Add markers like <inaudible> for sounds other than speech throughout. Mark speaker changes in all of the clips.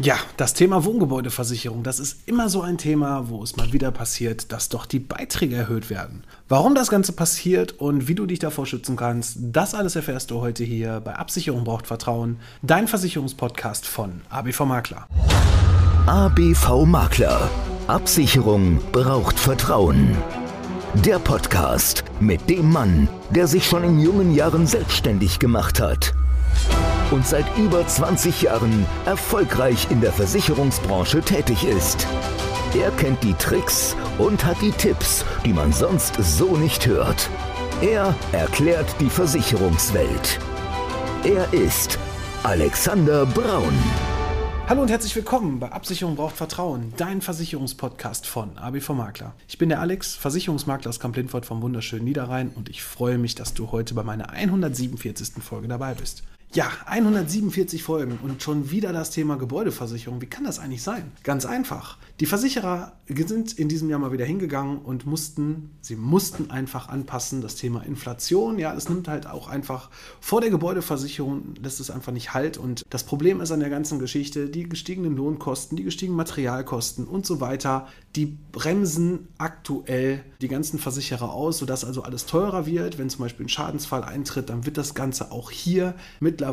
Speaker 1: Ja, das Thema Wohngebäudeversicherung, das ist immer so ein Thema, wo es mal wieder passiert, dass doch die Beiträge erhöht werden. Warum das Ganze passiert und wie du dich davor schützen kannst, das alles erfährst du heute hier bei Absicherung braucht Vertrauen, dein Versicherungspodcast von ABV Makler.
Speaker 2: ABV Makler. Absicherung braucht Vertrauen. Der Podcast mit dem Mann, der sich schon in jungen Jahren selbstständig gemacht hat und seit über 20 Jahren erfolgreich in der Versicherungsbranche tätig ist. Er kennt die Tricks und hat die Tipps, die man sonst so nicht hört. Er erklärt die Versicherungswelt. Er ist Alexander Braun.
Speaker 1: Hallo und herzlich willkommen bei Absicherung braucht Vertrauen, dein Versicherungspodcast von ABV Makler. Ich bin der Alex, Versicherungsmakler aus Kamp-Lindfort vom wunderschönen Niederrhein und ich freue mich, dass du heute bei meiner 147. Folge dabei bist. Ja, 147 Folgen und schon wieder das Thema Gebäudeversicherung. Wie kann das eigentlich sein? Ganz einfach. Die Versicherer sind in diesem Jahr mal wieder hingegangen und mussten, sie mussten einfach anpassen, das Thema Inflation. Ja, es nimmt halt auch einfach vor der Gebäudeversicherung, lässt es einfach nicht halt. Und das Problem ist an der ganzen Geschichte, die gestiegenen Lohnkosten, die gestiegenen Materialkosten und so weiter, die bremsen aktuell die ganzen Versicherer aus, sodass also alles teurer wird. Wenn zum Beispiel ein Schadensfall eintritt, dann wird das Ganze auch hier mittlerweile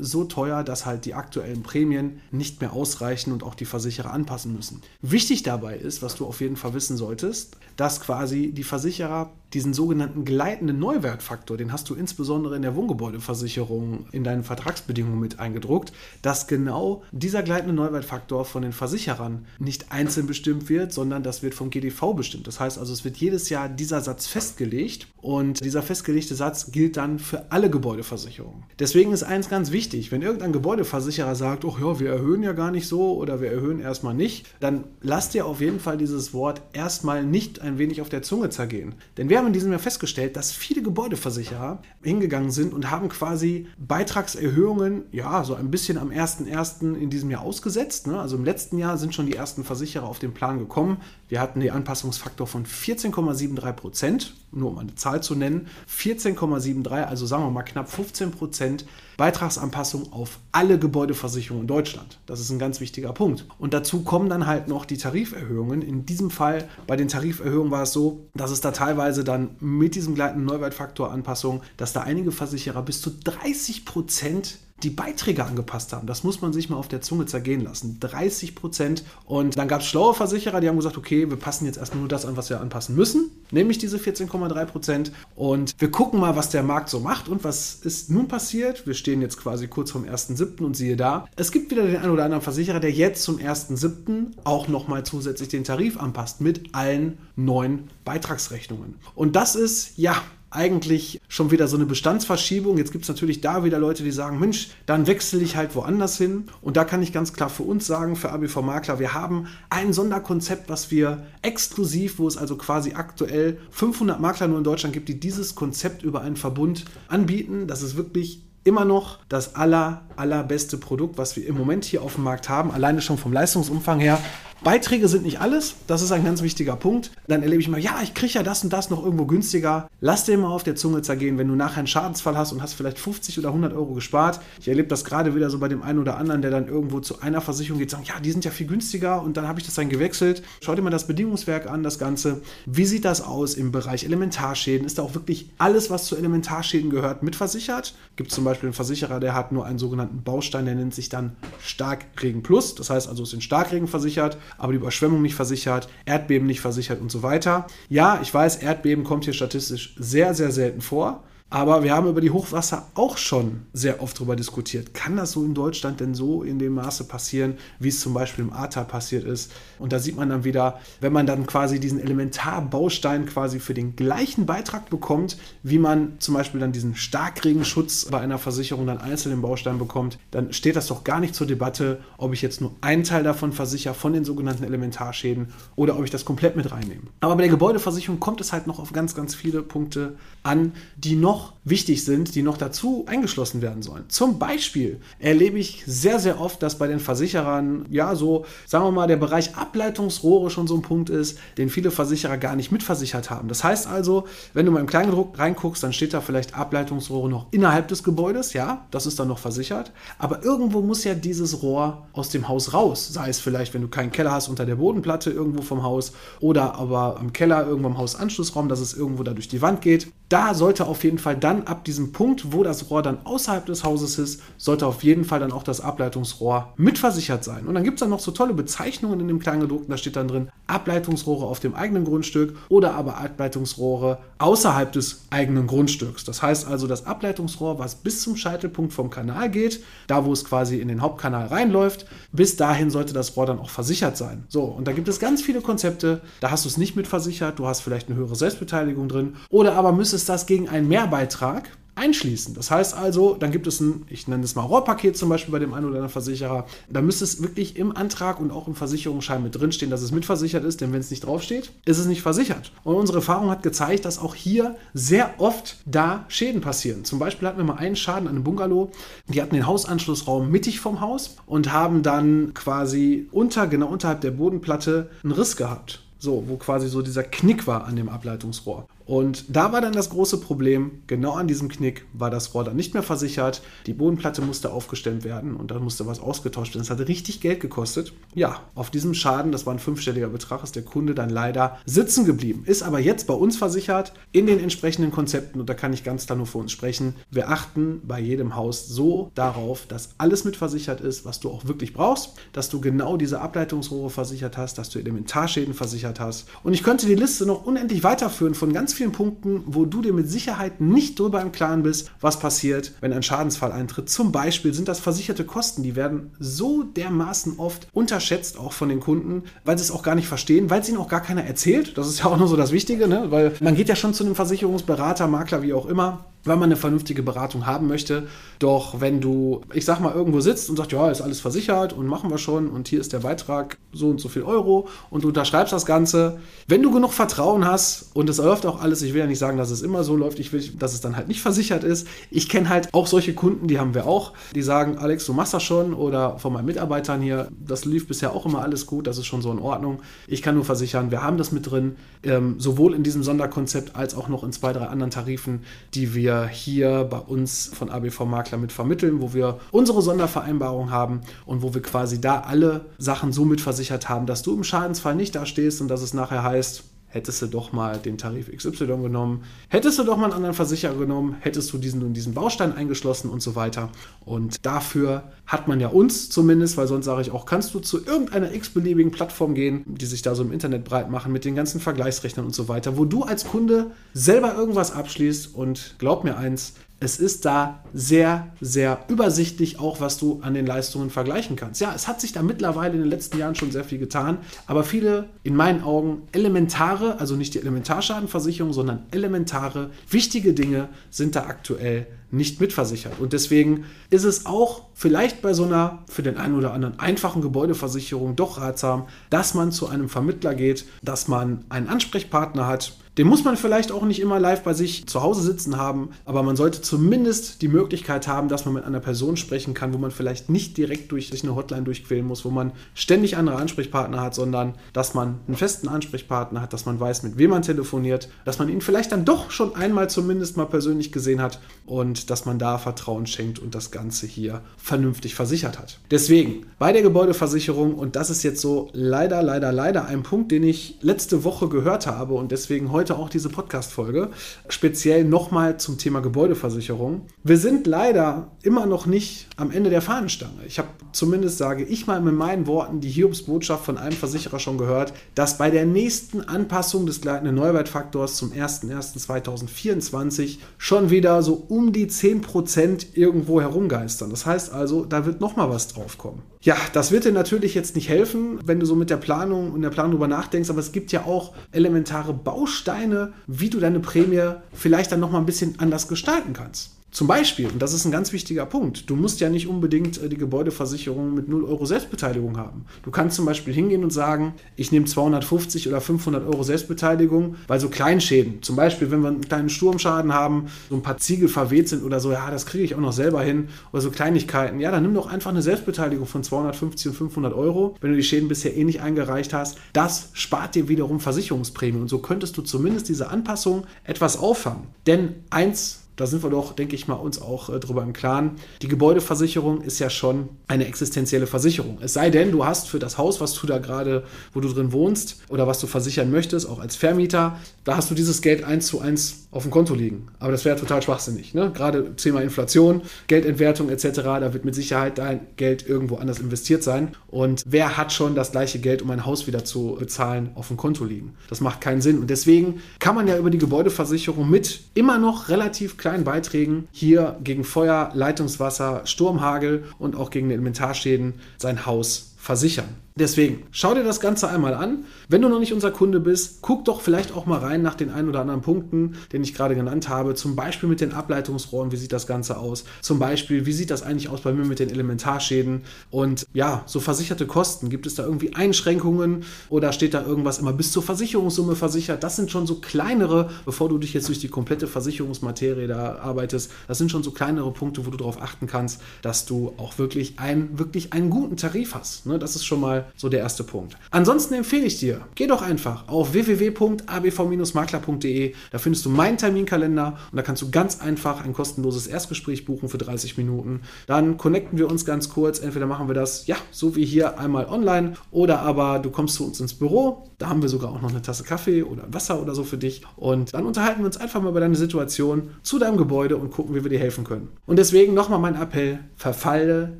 Speaker 1: so teuer, dass halt die aktuellen Prämien nicht mehr ausreichen und auch die Versicherer anpassen müssen. Wichtig dabei ist, was du auf jeden Fall wissen solltest, dass quasi die Versicherer diesen sogenannten gleitenden Neuwertfaktor, den hast du insbesondere in der Wohngebäudeversicherung in deinen Vertragsbedingungen mit eingedruckt, dass genau dieser gleitende Neuwertfaktor von den Versicherern nicht einzeln bestimmt wird, sondern das wird vom GDV bestimmt. Das heißt also, es wird jedes Jahr dieser Satz festgelegt und dieser festgelegte Satz gilt dann für alle Gebäudeversicherungen. Deswegen ist eins ganz wichtig, wenn irgendein Gebäudeversicherer sagt, oh ja, wir erhöhen ja gar nicht so oder wir erhöhen erstmal nicht, dann lass dir auf jeden Fall dieses Wort erstmal nicht ein wenig auf der Zunge zergehen. Denn wir haben in diesem Jahr festgestellt, dass viele Gebäudeversicherer hingegangen sind und haben quasi Beitragserhöhungen, ja, so ein bisschen am 1.1. in diesem Jahr ausgesetzt. Ne? Also im letzten Jahr sind schon die ersten Versicherer auf den Plan gekommen. Wir hatten den Anpassungsfaktor von 14,73 Prozent, nur um eine Zahl zu nennen. 14,73, also sagen wir mal knapp 15 Prozent Beitragsanpassung auf alle Gebäudeversicherungen in Deutschland. Das ist ein ganz wichtiger Punkt. Und dazu kommen dann halt noch die Tariferhöhungen. In diesem Fall, bei den Tariferhöhungen war es so, dass es da teilweise dann mit diesem gleitenden Neuwertfaktor Anpassung, dass da einige Versicherer bis zu 30 Prozent die Beiträge angepasst haben. Das muss man sich mal auf der Zunge zergehen lassen. 30 Prozent. Und dann gab es schlaue Versicherer, die haben gesagt, okay, wir passen jetzt erstmal nur das an, was wir anpassen müssen, nämlich diese 14,3 Prozent. Und wir gucken mal, was der Markt so macht und was ist nun passiert. Wir stehen jetzt quasi kurz vom 1.7. und siehe da, es gibt wieder den einen oder anderen Versicherer, der jetzt zum 1.7. auch nochmal zusätzlich den Tarif anpasst mit allen neuen Beitragsrechnungen. Und das ist, ja, eigentlich schon wieder so eine Bestandsverschiebung. Jetzt gibt es natürlich da wieder Leute, die sagen, Mensch, dann wechsle ich halt woanders hin. Und da kann ich ganz klar für uns sagen, für ABV Makler, wir haben ein Sonderkonzept, was wir exklusiv, wo es also quasi aktuell 500 Makler nur in Deutschland gibt, die dieses Konzept über einen Verbund anbieten. Das ist wirklich immer noch das aller, allerbeste Produkt, was wir im Moment hier auf dem Markt haben. Alleine schon vom Leistungsumfang her Beiträge sind nicht alles, das ist ein ganz wichtiger Punkt. Dann erlebe ich mal, ja, ich kriege ja das und das noch irgendwo günstiger. Lass dir mal auf der Zunge zergehen, wenn du nachher einen Schadensfall hast und hast vielleicht 50 oder 100 Euro gespart. Ich erlebe das gerade wieder so bei dem einen oder anderen, der dann irgendwo zu einer Versicherung geht, sagt, ja, die sind ja viel günstiger und dann habe ich das dann gewechselt. Schau dir mal das Bedingungswerk an, das Ganze. Wie sieht das aus im Bereich Elementarschäden? Ist da auch wirklich alles, was zu Elementarschäden gehört, mitversichert? Gibt es zum Beispiel einen Versicherer, der hat nur einen sogenannten Baustein, der nennt sich dann Starkregen Plus. Das heißt also, es sind Starkregen versichert aber die Überschwemmung nicht versichert, Erdbeben nicht versichert und so weiter. Ja, ich weiß, Erdbeben kommt hier statistisch sehr, sehr selten vor. Aber wir haben über die Hochwasser auch schon sehr oft darüber diskutiert. Kann das so in Deutschland denn so in dem Maße passieren, wie es zum Beispiel im Ahrtal passiert ist? Und da sieht man dann wieder, wenn man dann quasi diesen Elementarbaustein quasi für den gleichen Beitrag bekommt, wie man zum Beispiel dann diesen Starkregenschutz bei einer Versicherung dann einzeln im Baustein bekommt, dann steht das doch gar nicht zur Debatte, ob ich jetzt nur einen Teil davon versichere, von den sogenannten Elementarschäden, oder ob ich das komplett mit reinnehme. Aber bei der Gebäudeversicherung kommt es halt noch auf ganz, ganz viele Punkte an, die noch noch wichtig sind, die noch dazu eingeschlossen werden sollen. Zum Beispiel erlebe ich sehr, sehr oft, dass bei den Versicherern, ja, so, sagen wir mal, der Bereich Ableitungsrohre schon so ein Punkt ist, den viele Versicherer gar nicht mitversichert haben. Das heißt also, wenn du mal im Kleingedruck reinguckst, dann steht da vielleicht Ableitungsrohre noch innerhalb des Gebäudes, ja, das ist dann noch versichert. Aber irgendwo muss ja dieses Rohr aus dem Haus raus. Sei es vielleicht, wenn du keinen Keller hast unter der Bodenplatte irgendwo vom Haus oder aber am Keller irgendwo im Hausanschlussraum, dass es irgendwo da durch die Wand geht. Da sollte auf jeden Fall dann ab diesem Punkt, wo das Rohr dann außerhalb des Hauses ist, sollte auf jeden Fall dann auch das Ableitungsrohr mitversichert sein. Und dann gibt es dann noch so tolle Bezeichnungen in dem Kleingedruckten, da steht dann drin Ableitungsrohre auf dem eigenen Grundstück oder aber Ableitungsrohre außerhalb des eigenen Grundstücks. Das heißt also, das Ableitungsrohr, was bis zum Scheitelpunkt vom Kanal geht, da wo es quasi in den Hauptkanal reinläuft, bis dahin sollte das Rohr dann auch versichert sein. So, und da gibt es ganz viele Konzepte, da hast du es nicht mit versichert, du hast vielleicht eine höhere Selbstbeteiligung drin oder aber müsstest das gegen einen Mehrbeitrag einschließen. Das heißt also, dann gibt es ein, ich nenne es mal Rohrpaket zum Beispiel bei dem einen oder anderen Versicherer. Da müsste es wirklich im Antrag und auch im Versicherungsschein mit drinstehen, dass es mitversichert ist, denn wenn es nicht draufsteht, ist es nicht versichert. Und unsere Erfahrung hat gezeigt, dass auch hier sehr oft da Schäden passieren. Zum Beispiel hatten wir mal einen Schaden an einem Bungalow. Die hatten den Hausanschlussraum mittig vom Haus und haben dann quasi unter, genau unterhalb der Bodenplatte einen Riss gehabt. So, wo quasi so dieser Knick war an dem Ableitungsrohr. Und da war dann das große Problem, genau an diesem Knick war das Rohr dann nicht mehr versichert, die Bodenplatte musste aufgestemmt werden und dann musste was ausgetauscht werden. Das hatte richtig Geld gekostet. Ja, auf diesem Schaden, das war ein fünfstelliger Betrag, ist der Kunde dann leider sitzen geblieben. Ist aber jetzt bei uns versichert in den entsprechenden Konzepten und da kann ich ganz klar nur für uns sprechen. Wir achten bei jedem Haus so darauf, dass alles mitversichert ist, was du auch wirklich brauchst, dass du genau diese Ableitungsrohre versichert hast, dass du Elementarschäden versichert hast. Und ich könnte die Liste noch unendlich weiterführen von ganz vielen Punkten, wo du dir mit Sicherheit nicht drüber im Klaren bist, was passiert, wenn ein Schadensfall eintritt. Zum Beispiel sind das versicherte Kosten, die werden so dermaßen oft unterschätzt, auch von den Kunden, weil sie es auch gar nicht verstehen, weil es ihnen auch gar keiner erzählt. Das ist ja auch nur so das Wichtige, ne? weil man geht ja schon zu einem Versicherungsberater, Makler, wie auch immer weil man eine vernünftige Beratung haben möchte. Doch wenn du, ich sag mal, irgendwo sitzt und sagst, ja, ist alles versichert und machen wir schon und hier ist der Beitrag so und so viel Euro und du unterschreibst das Ganze, wenn du genug Vertrauen hast und es läuft auch alles, ich will ja nicht sagen, dass es immer so läuft, ich will, dass es dann halt nicht versichert ist. Ich kenne halt auch solche Kunden, die haben wir auch, die sagen, Alex, du machst das schon oder von meinen Mitarbeitern hier, das lief bisher auch immer alles gut, das ist schon so in Ordnung. Ich kann nur versichern, wir haben das mit drin, ähm, sowohl in diesem Sonderkonzept als auch noch in zwei, drei anderen Tarifen, die wir hier bei uns von ABV Makler mit vermitteln, wo wir unsere Sondervereinbarung haben und wo wir quasi da alle Sachen so mit versichert haben, dass du im Schadensfall nicht da stehst und dass es nachher heißt, hättest du doch mal den Tarif XY genommen, hättest du doch mal einen anderen Versicherer genommen, hättest du diesen und diesen Baustein eingeschlossen und so weiter. Und dafür hat man ja uns zumindest, weil sonst sage ich auch, kannst du zu irgendeiner x-beliebigen Plattform gehen, die sich da so im Internet breit machen mit den ganzen Vergleichsrechnern und so weiter, wo du als Kunde selber irgendwas abschließt und glaub mir eins, es ist da sehr, sehr übersichtlich, auch was du an den Leistungen vergleichen kannst. Ja, es hat sich da mittlerweile in den letzten Jahren schon sehr viel getan, aber viele, in meinen Augen, elementare, also nicht die Elementarschadenversicherung, sondern elementare, wichtige Dinge sind da aktuell nicht mitversichert. Und deswegen ist es auch vielleicht bei so einer für den einen oder anderen einfachen Gebäudeversicherung doch ratsam, dass man zu einem Vermittler geht, dass man einen Ansprechpartner hat, den muss man vielleicht auch nicht immer live bei sich zu Hause sitzen haben, aber man sollte zumindest die Möglichkeit haben, dass man mit einer Person sprechen kann, wo man vielleicht nicht direkt durch sich eine Hotline durchquälen muss, wo man ständig andere Ansprechpartner hat, sondern dass man einen festen Ansprechpartner hat, dass man weiß, mit wem man telefoniert, dass man ihn vielleicht dann doch schon einmal zumindest mal persönlich gesehen hat und dass man da Vertrauen schenkt und das Ganze hier vernünftig versichert hat. Deswegen bei der Gebäudeversicherung, und das ist jetzt so leider, leider, leider ein Punkt, den ich letzte Woche gehört habe und deswegen heute heute auch diese Podcast-Folge, speziell nochmal zum Thema Gebäudeversicherung. Wir sind leider immer noch nicht am Ende der Fahnenstange. Ich habe zumindest, sage ich mal mit meinen Worten, die Hiobs-Botschaft von einem Versicherer schon gehört, dass bei der nächsten Anpassung des gleitenden Neuwertfaktors zum 01.01.2024 schon wieder so um die 10% irgendwo herumgeistern. Das heißt also, da wird nochmal was draufkommen. Ja, das wird dir natürlich jetzt nicht helfen, wenn du so mit der Planung und der Planung drüber nachdenkst, aber es gibt ja auch elementare Bausteine, wie du deine Prämie vielleicht dann nochmal ein bisschen anders gestalten kannst. Zum Beispiel, und das ist ein ganz wichtiger Punkt, du musst ja nicht unbedingt äh, die Gebäudeversicherung mit 0 Euro Selbstbeteiligung haben. Du kannst zum Beispiel hingehen und sagen, ich nehme 250 oder 500 Euro Selbstbeteiligung, weil so Kleinschäden, zum Beispiel, wenn wir einen kleinen Sturmschaden haben, so ein paar Ziegel verweht sind oder so, ja, das kriege ich auch noch selber hin, oder so Kleinigkeiten, ja, dann nimm doch einfach eine Selbstbeteiligung von 250 und 500 Euro, wenn du die Schäden bisher eh nicht eingereicht hast. Das spart dir wiederum Versicherungsprämie und so könntest du zumindest diese Anpassung etwas auffangen. Denn eins da sind wir doch, denke ich mal, uns auch äh, drüber im Klaren. Die Gebäudeversicherung ist ja schon eine existenzielle Versicherung. Es sei denn, du hast für das Haus, was du da gerade, wo du drin wohnst oder was du versichern möchtest, auch als Vermieter, da hast du dieses Geld eins zu eins auf dem Konto liegen. Aber das wäre total schwachsinnig. Ne? Gerade Thema Inflation, Geldentwertung etc., da wird mit Sicherheit dein Geld irgendwo anders investiert sein. Und wer hat schon das gleiche Geld, um ein Haus wieder zu bezahlen, auf dem Konto liegen? Das macht keinen Sinn. Und deswegen kann man ja über die Gebäudeversicherung mit immer noch relativ kleinen Beiträgen hier gegen Feuer, Leitungswasser, Sturmhagel und auch gegen Elementarschäden sein Haus versichern. Deswegen, schau dir das Ganze einmal an. Wenn du noch nicht unser Kunde bist, guck doch vielleicht auch mal rein nach den ein oder anderen Punkten, den ich gerade genannt habe. Zum Beispiel mit den Ableitungsrohren, wie sieht das Ganze aus? Zum Beispiel, wie sieht das eigentlich aus bei mir mit den Elementarschäden? Und ja, so versicherte Kosten. Gibt es da irgendwie Einschränkungen oder steht da irgendwas immer bis zur Versicherungssumme versichert? Das sind schon so kleinere, bevor du dich jetzt durch die komplette Versicherungsmaterie da arbeitest, das sind schon so kleinere Punkte, wo du darauf achten kannst, dass du auch wirklich, ein, wirklich einen guten Tarif hast. Ne? Das ist schon mal so der erste Punkt. Ansonsten empfehle ich dir, geh doch einfach auf www.abv-makler.de. Da findest du meinen Terminkalender und da kannst du ganz einfach ein kostenloses Erstgespräch buchen für 30 Minuten. Dann connecten wir uns ganz kurz. Entweder machen wir das, ja, so wie hier einmal online oder aber du kommst zu uns ins Büro. Da haben wir sogar auch noch eine Tasse Kaffee oder Wasser oder so für dich. Und dann unterhalten wir uns einfach mal über deine Situation zu deinem Gebäude und gucken, wie wir dir helfen können. Und deswegen nochmal mein Appell, verfalle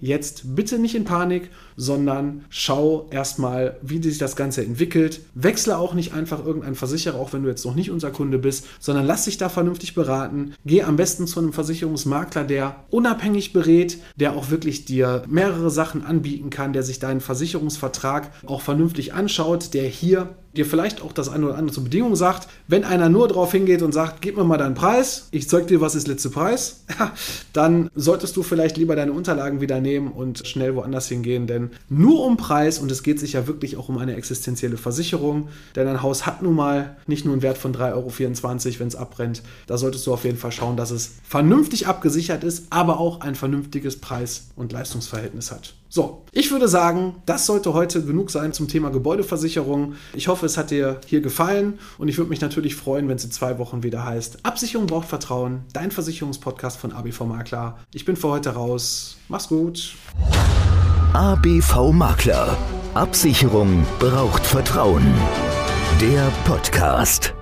Speaker 1: jetzt bitte nicht in Panik, sondern erstmal, wie sich das Ganze entwickelt. Wechsle auch nicht einfach irgendeinen Versicherer, auch wenn du jetzt noch nicht unser Kunde bist, sondern lass dich da vernünftig beraten. Geh am besten zu einem Versicherungsmakler, der unabhängig berät, der auch wirklich dir mehrere Sachen anbieten kann, der sich deinen Versicherungsvertrag auch vernünftig anschaut, der hier dir vielleicht auch das eine oder andere zur Bedingung sagt. Wenn einer nur drauf hingeht und sagt, gib mir mal deinen Preis, ich zeig dir, was ist letzte Preis, <laughs> dann solltest du vielleicht lieber deine Unterlagen wieder nehmen und schnell woanders hingehen, denn nur um Preis und es geht sich ja wirklich auch um eine existenzielle Versicherung, denn ein Haus hat nun mal nicht nur einen Wert von 3,24 Euro, wenn es abbrennt. Da solltest du auf jeden Fall schauen, dass es vernünftig abgesichert ist, aber auch ein vernünftiges Preis- und Leistungsverhältnis hat. So, ich würde sagen, das sollte heute genug sein zum Thema Gebäudeversicherung. Ich hoffe, es hat dir hier gefallen und ich würde mich natürlich freuen, wenn es in zwei Wochen wieder heißt, Absicherung braucht Vertrauen, dein Versicherungspodcast von ABV Makler. Ich bin für heute raus. Mach's gut.
Speaker 2: ABV Makler. Absicherung braucht Vertrauen. Der Podcast.